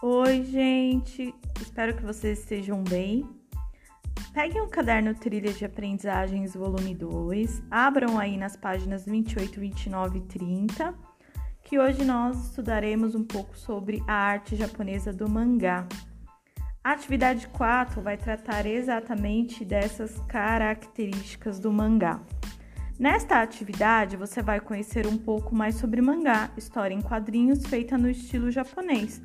Oi, gente! Espero que vocês estejam bem. Peguem o caderno Trilha de Aprendizagens, volume 2, abram aí nas páginas 28, 29 e 30, que hoje nós estudaremos um pouco sobre a arte japonesa do mangá. A atividade 4 vai tratar exatamente dessas características do mangá. Nesta atividade, você vai conhecer um pouco mais sobre mangá, história em quadrinhos feita no estilo japonês.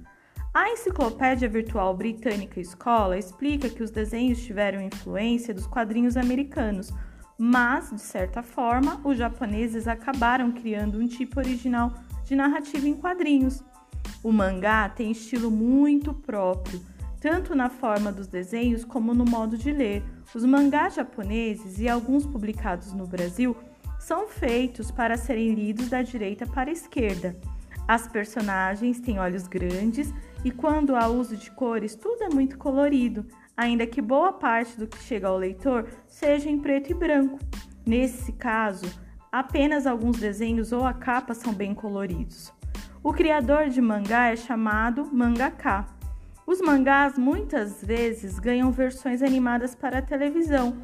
A Enciclopédia Virtual Britânica Escola explica que os desenhos tiveram influência dos quadrinhos americanos, mas, de certa forma, os japoneses acabaram criando um tipo original de narrativa em quadrinhos. O mangá tem estilo muito próprio, tanto na forma dos desenhos como no modo de ler. Os mangás japoneses e alguns publicados no Brasil são feitos para serem lidos da direita para a esquerda. As personagens têm olhos grandes e, quando há uso de cores, tudo é muito colorido, ainda que boa parte do que chega ao leitor seja em preto e branco. Nesse caso, apenas alguns desenhos ou a capa são bem coloridos. O criador de mangá é chamado mangaka. Os mangás muitas vezes ganham versões animadas para a televisão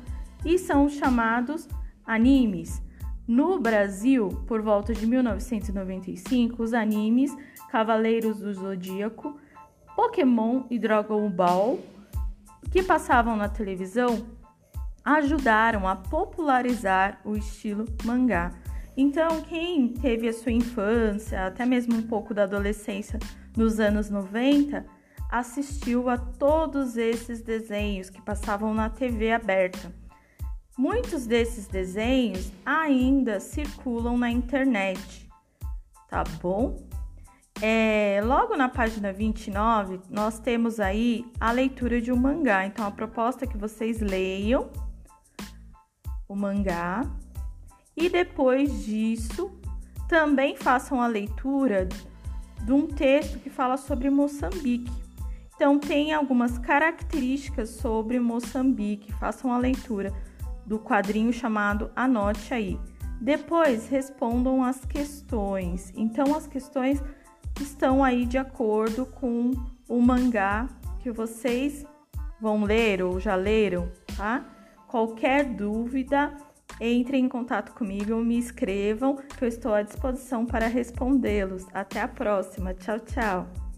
e são chamados animes. No Brasil, por volta de 1995, os animes Cavaleiros do Zodíaco, Pokémon e Dragon Ball, que passavam na televisão, ajudaram a popularizar o estilo mangá. Então, quem teve a sua infância, até mesmo um pouco da adolescência nos anos 90, assistiu a todos esses desenhos que passavam na TV aberta. Muitos desses desenhos ainda circulam na internet, tá bom? É, logo na página 29, nós temos aí a leitura de um mangá. Então, a proposta é que vocês leiam o mangá e depois disso também façam a leitura de um texto que fala sobre Moçambique. Então, tem algumas características sobre Moçambique. Façam a leitura do quadrinho chamado Anote aí. Depois, respondam as questões. Então, as questões estão aí de acordo com o mangá que vocês vão ler ou já leram, tá? Qualquer dúvida, entrem em contato comigo me escrevam que eu estou à disposição para respondê-los. Até a próxima. Tchau, tchau.